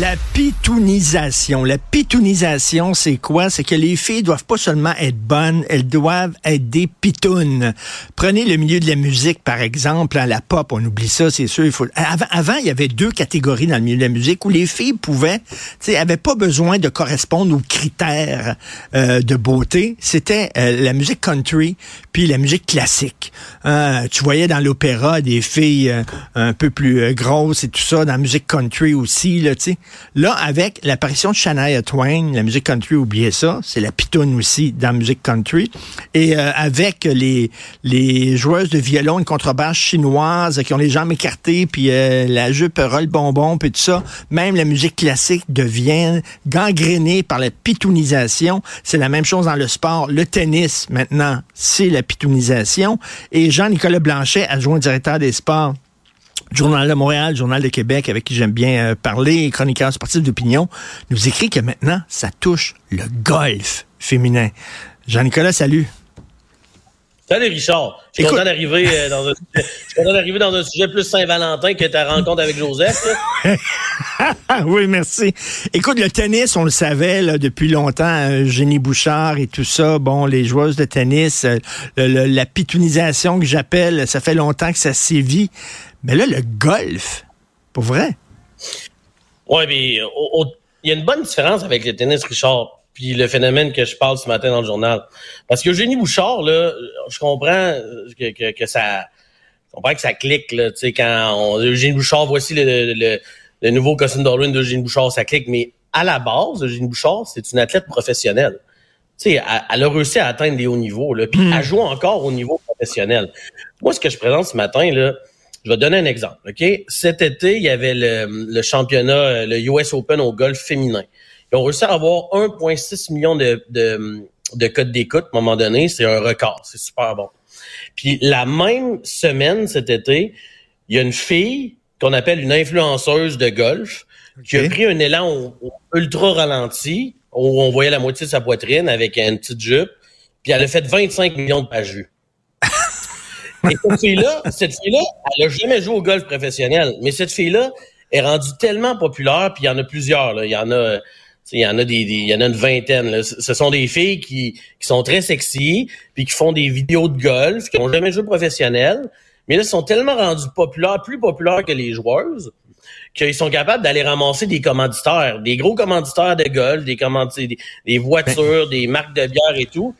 La pitounisation. La pitounisation, c'est quoi? C'est que les filles doivent pas seulement être bonnes, elles doivent être des pitounes. Prenez le milieu de la musique, par exemple, à la pop, on oublie ça, c'est sûr. Avant, il y avait deux catégories dans le milieu de la musique où les filles pouvaient, tu sais, avaient pas besoin de correspondre aux critères euh, de beauté. C'était euh, la musique country puis la musique classique. Euh, tu voyais dans l'opéra des filles euh, un peu plus euh, grosses et tout ça, dans la musique country aussi, là, tu sais. Là, avec l'apparition de Shania Twain, la musique country, oubliez ça, c'est la pitoune aussi dans la musique country. Et euh, avec les, les joueuses de violon et contrebasse chinoises qui ont les jambes écartées, puis euh, la jupe roll bonbon, puis tout ça, même la musique classique devient gangrénée par la pitounisation. C'est la même chose dans le sport. Le tennis, maintenant, c'est la pitounisation. Et Jean-Nicolas Blanchet, adjoint directeur des sports, Journal de Montréal, Journal de Québec, avec qui j'aime bien euh, parler, chroniqueur sportif d'opinion, nous écrit que maintenant, ça touche le golf féminin. Jean-Nicolas, salut. Salut Richard. Je suis content d'arriver euh, dans un d'arriver dans un sujet plus Saint-Valentin que ta rencontre avec Joseph. oui, merci. Écoute, le tennis, on le savait là, depuis longtemps, euh, Jenny Bouchard et tout ça, bon, les joueuses de tennis, le- le- la pitounisation que j'appelle, ça fait longtemps que ça sévit. Mais là, le golf, pour vrai. Ouais, mais il y a une bonne différence avec le tennis, Richard, puis le phénomène que je parle ce matin dans le journal. Parce que Eugénie Bouchard, là, je comprends que, que, que ça. Je comprends que ça clique, là, tu sais, quand on, Eugénie Bouchard, voici le, le, le nouveau costume d'Orwin d'Eugénie Bouchard, ça clique, mais à la base, Eugénie Bouchard, c'est une athlète professionnelle. Tu sais, elle, a réussi à atteindre des hauts niveaux, là, puis elle joue encore au niveau professionnel. Moi, ce que je présente ce matin, là, je vais te donner un exemple. OK? Cet été, il y avait le, le championnat, euh, le US Open au golf féminin. Ils ont réussi à avoir 1,6 million de, de, de codes d'écoute à un moment donné. C'est un record. C'est super bon. Puis la même semaine, cet été, il y a une fille qu'on appelle une influenceuse de golf qui a pris un élan au- au ultra ralenti où on voyait la moitié de sa poitrine avec une petite jupe. Puis elle a fait 25 millions de pages vues. Et cette fille-là, cette fille-là, elle a jamais joué au golf professionnel, mais cette fille-là est rendue tellement populaire, puis il y en a plusieurs, là. Il y en a, il y en a des, des- il y en a une vingtaine, là. Ce sont des filles qui, qui sont très sexy, puis qui font des vidéos de golf, qui ont jamais joué professionnel, mais là, sont tellement rendues populaires, plus populaires que les joueuses, qu'ils sont capables d'aller ramasser des commanditaires, des gros commanditaires de golf, des commanditaires, des, des voitures, des marques de bière et tout.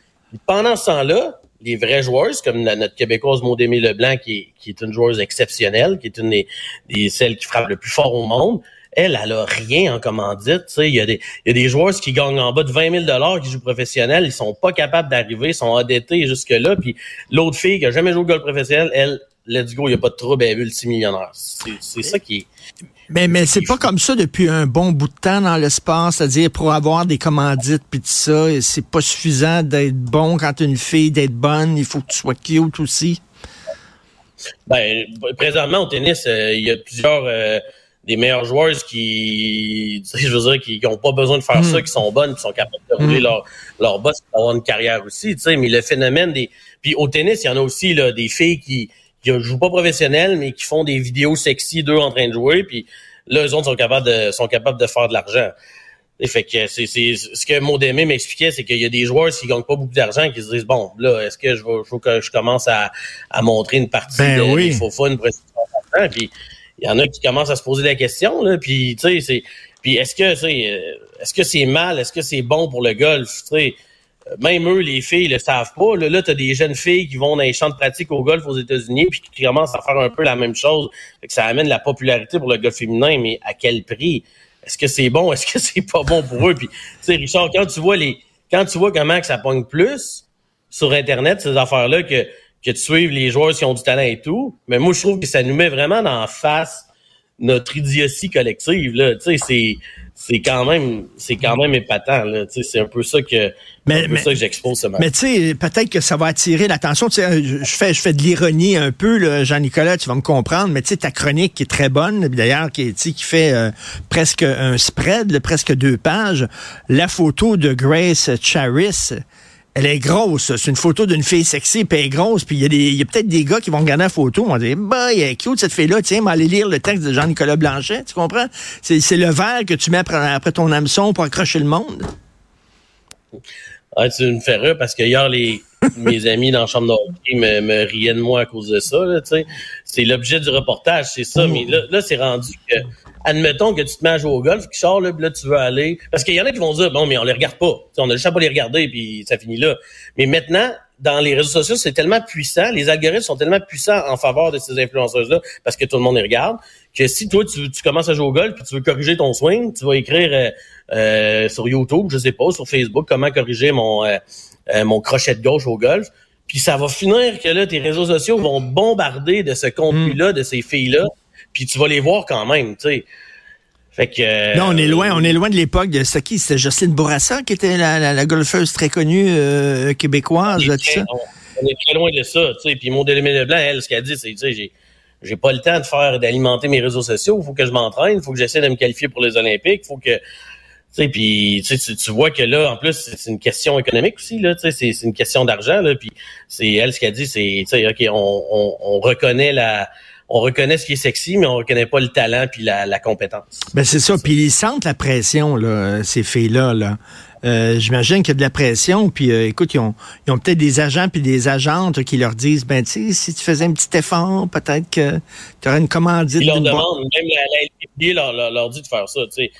Pendant ce temps-là, les vraies joueuses, comme notre Québécoise Maud-Aimée Leblanc, qui est, qui est une joueuse exceptionnelle, qui est une des, des celles qui frappe le plus fort au monde, elle, elle a rien en commandite. Tu sais, il y a des, il y a des joueuses qui gagnent en bas de 20 000 dollars qui jouent professionnel, ils sont pas capables d'arriver, ils sont endettés jusque là. Puis l'autre fille qui a jamais joué au golf professionnel, elle, let's go, il y a pas de trouble, elle est multimillionnaire. C'est c'est ça qui est. Mais, mais c'est pas comme ça depuis un bon bout de temps dans le sport, c'est-à-dire pour avoir des commandites puis tout ça, c'est pas suffisant d'être bon quand t'es une fille, d'être bonne, il faut que tu sois cute aussi. Ben, présentement au tennis, euh, il y a plusieurs euh, des meilleures joueuses qui, tu sais, je veux dire, qui n'ont pas besoin de faire ça, qui sont bonnes, qui sont capables de rouler Mm. leur leur boss pour avoir une carrière aussi, tu sais. Mais le phénomène des, puis au tennis, il y en a aussi là des filles qui qui jouent pas professionnelles, mais qui font des vidéos sexy d'eux en train de jouer, puis là, eux autres sont capables de sont capables de faire de l'argent. Et fait que c'est c'est ce que Maudémé m'expliquait, c'est qu'il y a des joueurs qui gagnent pas beaucoup d'argent qui se disent bon là est-ce que je faut que je commence à, à montrer une partie Ben de oui. des faux fun pour puis il y en a qui commencent à se poser la question là puis tu sais c'est puis est-ce que euh, est-ce que c'est mal est-ce que c'est bon pour le golf tu sais? Euh, même eux les filles le savent pas là, là tu as des jeunes filles qui vont dans les champs de pratique au golf aux États-Unis puis qui commencent à faire un peu la même chose. Fait que ça amène la popularité pour le golf féminin mais à quel prix? Est-ce que c'est bon, est-ce que c'est pas bon pour eux? Puis, tu sais, Richard, quand tu vois les, quand tu vois comment que ça pogne plus sur Internet, ces affaires-là, que, que tu suives les joueurs qui ont du talent et tout, mais moi, je trouve que ça nous met vraiment en face notre idiotie collective, là. Tu sais, c'est, c'est quand même c'est quand même épatant là c'est un peu ça que mais, ça que j'expose ce matin. Mais tu sais peut-être que ça va attirer l'attention tu sais je fais je fais de l'ironie un peu Jean-Nicolas tu vas me comprendre mais tu sais ta chronique qui est très bonne d'ailleurs qui qui fait euh, presque un spread presque deux pages la photo de Grace Charis elle est grosse. C'est une photo d'une fille sexy, puis elle est grosse. Puis il y a, peut-être des gars qui vont regarder la photo, vont dire, bah, elle est cute cette fille-là. Tiens, aller lire le texte de Jean-Nicolas Blanchet. Tu comprends? C'est le verre que tu mets après, ton hameçon pour accrocher le monde. Ah, tu me fais rire parce que hier, les, mes amis dans la chambre d'hôtel me, me riaient de moi à cause de ça. C'est l'objet du reportage, c'est ça. Mais là, là c'est rendu que admettons que tu te mets à jouer au golf, qui sort là, là, tu veux aller. Parce qu'il y en a qui vont dire, bon, mais on les regarde pas. on a juste à pas les regarder, puis ça finit là. Mais maintenant, dans les réseaux sociaux, c'est tellement puissant, les algorithmes sont tellement puissants en faveur de ces influenceuses-là, parce que tout le monde les regarde, que si toi, tu, commences à jouer au golf, puis tu veux corriger ton swing, tu vas écrire euh, euh, sur YouTube, je sais pas, sur Facebook, comment corriger mon, euh, mon crochet de gauche au golf. Puis ça va finir que là, tes réseaux sociaux vont bombarder de ce contenu-là, de ces filles-là, puis tu vas les voir quand même, tu sais. Fait que. Euh, non, on est loin, on est loin de l'époque de ce qui, c'était Jocelyne Bourassa qui était la, golfeuse très connue euh, québécoise, là, ça? On, est très loin de ça, tu sais. Puis Maud Blanc, elle, ce qu'elle dit, c'est, tu sais, j'ai, j'ai pas le temps de faire, d'alimenter mes réseaux sociaux. Il faut que je m'entraîne, il faut que j'essaie de me qualifier pour les Olympiques, il faut que. Sais, puis tu, tu vois que là, en plus, c'est une question économique aussi, là, tu sais, c'est une question d'argent, là, puis c'est elle, ce qu'elle dit, c'est, tu sais, OK, on, on, on reconnaît la on reconnaît ce qui est sexy, mais on reconnaît pas le talent puis la, compétence. Ben c'est ça. Puis ils sentent la pression, là, ces filles-là. Là. Euh, J'imagine qu'il y a de la pression. Puis euh, écoute, ils ont, ils ont peut-être des agents puis des agentes qui leur disent, ben tu sais, si tu faisais un petit effort, peut-être que tu aurais une commandite. Ils leur demandent, même la, la leur, leur dit de faire ça, tu sais.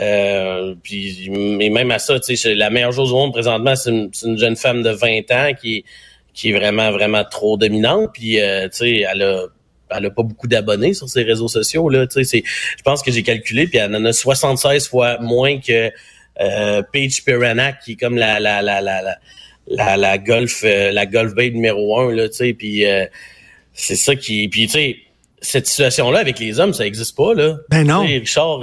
Euh, puis et même à ça, tu sais, la meilleure chose au monde présentement, c'est une, une, jeune femme de 20 ans qui qui est vraiment vraiment trop dominante. Puis euh, tu sais, elle a elle a pas beaucoup d'abonnés sur ses réseaux sociaux là. Tu sais, je pense que j'ai calculé puis elle en a 76 fois moins que euh, Paige Piranha qui est comme la la la la la, la, golf euh, la golf babe numéro un là. Tu sais, puis euh, c'est ça qui puis tu sais cette situation là avec les hommes ça existe pas là. Ben non. Richard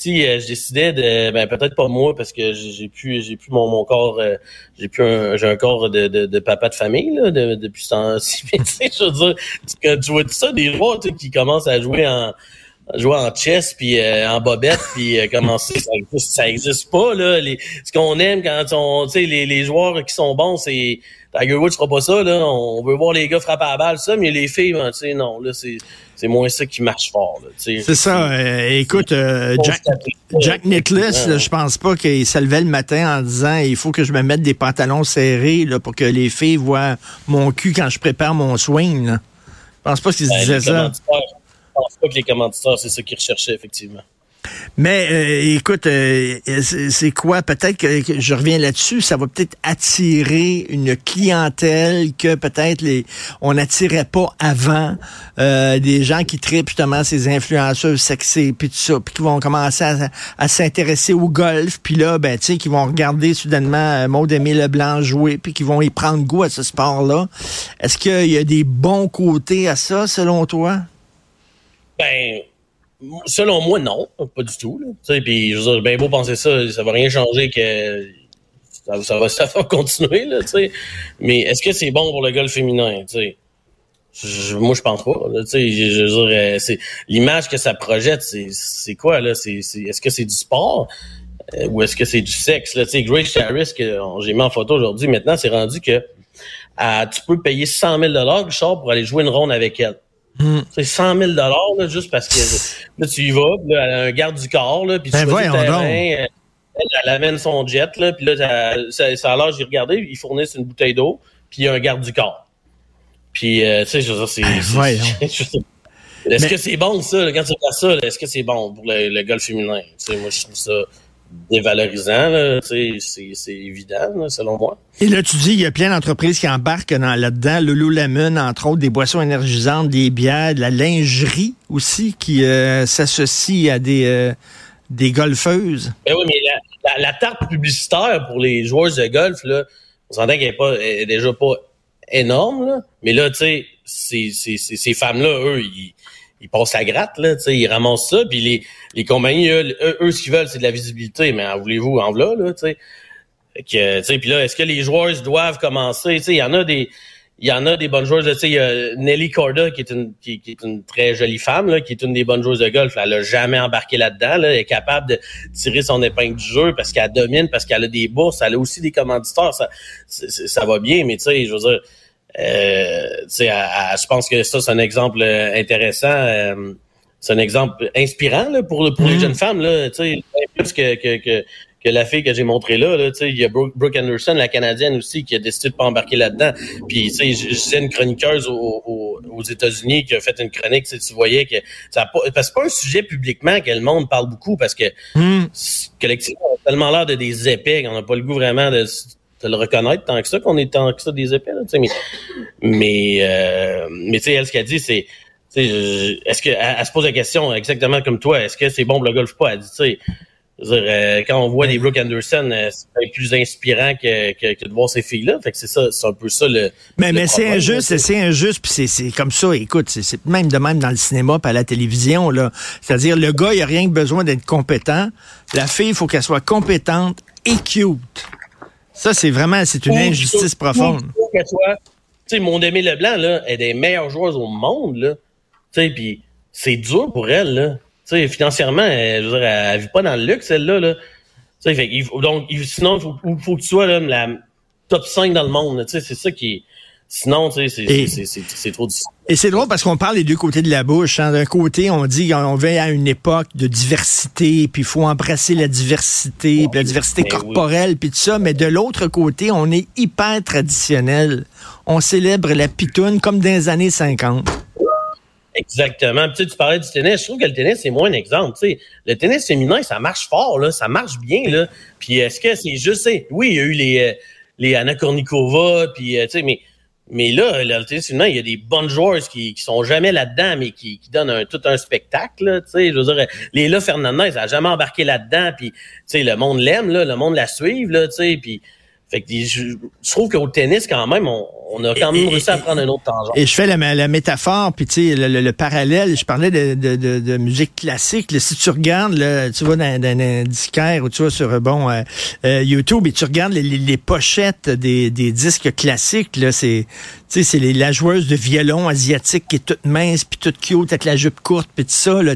si euh, je décidais de ben peut-être pas moi parce que j'ai plus j'ai plus mon, mon corps euh, j'ai plus un j'ai un corps de, de, papa de famille là de, depuis ce temps-ci. Tu sais je veux dire quand tu vois tout ça des joueurs qui commencent à jouer en jouer en chess puis euh, en bobette puis commencer ça existe ça existe pas là les, ce qu'on aime quand on tu sais les, les joueurs qui sont bons c'est Tiger Woods fera pas ça, là. On veut voir les gars frapper à la balle, ça, mais les filles, ben, tu sais, non, là, c'est, c'est moins ça qui marche fort, C'est ça. Euh, écoute, euh, Jack, Jack Nicklaus, je pense pas qu'il se levait le matin en disant, il faut que je me mette des pantalons serrés, là, pour que les filles voient mon cul quand je prépare mon swing, là. Je pense pas qu'ils se ben, disaient ça. Pas que les commanditaires, c'est ça qu'ils recherchaient, effectivement. Mais euh, écoute, euh, c'est quoi? Peut-être que, je reviens là-dessus, ça va peut-être attirer une clientèle que peut-être les on n'attirait pas avant. Euh, des gens qui tripent justement ces influenceurs sexy puis tout ça, puis qui vont commencer à, s'intéresser au golf, puis là, ben tu sais, qui vont regarder soudainement Maud Aimé Leblanc jouer, puis qui vont y prendre goût à ce sport-là. Est-ce qu'il y a des bons côtés à ça, selon toi? Ben Selon moi, non, pas du tout. Puis, je veux dire, bien beau penser ça, ça va rien changer que ça, va, ça va continuer, là, Mais est-ce que c'est bon pour le golf féminin, Je, moi, je pense pas. Là, je, je veux euh, l'image que ça projette, c'est quoi là? C'est est-ce que c'est du sport euh, ou est-ce que c'est du sexe là? Grace Harris que j'ai mis en photo aujourd'hui, maintenant, c'est rendu que tu peux payer 100 000 dollars, pour aller jouer une ronde avec elle. Hmm. C'est 100 000 là, juste parce que là, tu y vas, là, elle a un garde du corps, là, puis tu ben vas le terrain, elle, elle, amène son jet, là, puis là, ça, ça, a l'air, j'ai regardé, ils fournissent une bouteille d'eau, puis il y a un garde du corps. Puis, euh, tu sais, je veux dire, c'est... Ben, est-ce que c'est bon, ça, quand tu fais ça, est-ce que c'est bon pour le, le golf féminin? Tu sais, moi, je trouve ça dévalorisant, c'est évident, selon moi. Et là, tu dis, il y a plein d'entreprises qui embarquent là-dedans, Lululemon, entre autres, des boissons énergisantes, des bières, de la lingerie aussi, qui euh, s'associe à des, euh, des golfeuses. Ben oui, mais la, la, tarte publicitaire pour les joueurs de golf, là, on s'entend qu'elle est, pas, est déjà pas énorme, là, mais là, tu sais, ces, ces, ces femmes-là, eux, ils ils passent la gratte, là, ils ramassent ça, puis les, les compagnies, eux, eux, ce qu'ils veulent, c'est de la visibilité, mais en voulez-vous, en voilà, là, tu sais. Puis là, est-ce que les joueurs doivent commencer, il y en a des, il y en a des bonnes joueuses, tu sais, il y a Nelly Corda, qui est une, qui, est une très jolie femme, là, qui est une des bonnes joueuses de golf, elle a jamais embarqué là-dedans, là, elle est capable de tirer son épingle du jeu parce qu'elle domine, parce qu'elle a des bourses, elle a aussi des commanditeurs, ça, ça va bien, mais tu sais, je veux dire, euh, je pense que ça, c'est un exemple euh, intéressant. Euh, c'est un exemple inspirant là, pour, pour les mm. jeunes femmes. Là, plus que, que, que, que la fille que j'ai montrée là. là il y a Brooke, Anderson, la Canadienne aussi, qui a décidé de pas embarquer là-dedans. Puis, tu sais, je sais une chroniqueuse aux, aux, États-Unis qui a fait une chronique, tu voyais que ça pas, parce que c'est pas un sujet publiquement que le monde parle beaucoup parce que mm. collectivement, on a tellement l'air de des épais qu'on n'a pas le goût vraiment de de le reconnaître tant que ça qu'on est tant que ça des épées. Là, mais mais, euh, mais tu sais, elle, ce qu'elle dit, c'est est-ce que elle, se pose la question exactement comme toi, est-ce que c'est bon pour le golf ou pas? Elle dit, tu sais, euh, quand on voit des Brooke Anderson, euh, c'est plus inspirant que, que, de voir ces filles-là. Fait que c'est ça, c'est un peu ça le. Mais, mais c'est injuste, c'est injuste, puis c'est comme ça. Écoute, c'est même de même dans le cinéma, pas à la télévision là. C'est-à-dire le gars, il a rien que besoin d'être compétent. La fille, il faut qu'elle soit compétente et cute. Ça, c'est vraiment, c'est une injustice profonde. Tu sais, Mon-Aimé Leblanc, là, est des meilleures joueuses au monde, là. Tu sais, puis c'est dur pour elle, là. Tu sais, financièrement, elle, je veux dire, elle, vit pas dans le luxe, celle-là, là. Tu sais, donc, sinon, il faut, faut, que tu sois, là, la top 5 dans le monde, tu sais, c'est ça qui est, Sinon, tu sais, c'est trop difficile. Et c'est drôle parce qu'on parle des deux côtés de la bouche. Hein. D'un côté, on dit qu'on veut à une époque de diversité, puis il faut embrasser la diversité, puis la diversité corporelle, puis tout ça. Mais de l'autre côté, on est hyper traditionnel. On célèbre la pitoune comme dans les années 50. Exactement. tu parlais du tennis. Je trouve que le tennis, c'est moins un exemple. sais, Le tennis féminin, ça marche fort, là. ça marche bien. Là. Puis est-ce que c'est juste... Oui, il y a eu les, euh, les Anna Kournikova, puis, euh, tu sais, mais mais là, là il y a des bonnes joueurs qui, qui sont jamais là-dedans, mais qui, qui donnent un, tout un spectacle. Sais, je veux dire, Léla Fernandez, elle a jamais embarqué là-dedans, puis le monde l'aime, là, le monde la suive, là, puis fait que je, trouve qu'au tennis, quand même, on, a quand même réussi à prendre un autre tangent. Et je fais la, la métaphore, puis tu sais, le, le, parallèle, je parlais de, de, de, de musique classique. Là, si tu regardes, là, tu vas dans, dans, un disquaire ou tu vas sur bon euh, euh, YouTube et tu regardes les, les, pochettes des, des, disques classiques, là, c'est sais, c'est la joueuse de violon asiatique qui est toute mince, puis toute cute, avec la jupe courte, puis tout ça. Là,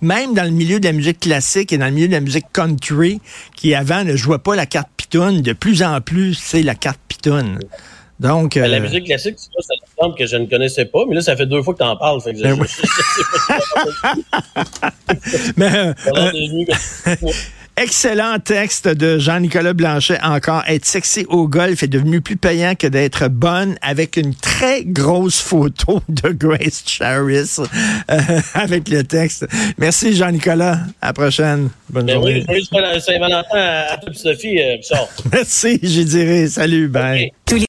même dans le milieu de la musique classique et dans le milieu de la musique country, qui avant ne jouait pas la carte pitonne, de plus en plus, c'est la carte pitonne. Donc, La euh, musique classique, c'est un exemple que je ne connaissais pas, mais là, ça fait deux fois que tu en parles. Fait que ben mais, Excellent texte de Jean-Nicolas Blanchet. Encore, être sexy au golf est devenu plus payant que d'être bonne avec une très grosse photo de Grace Charis euh, avec le texte. Merci Jean-Nicolas. À la prochaine. Bonne ben journée. Oui, Saint-Valentin à, à Sophie. Euh, Merci, j'y dirai. Salut, bye.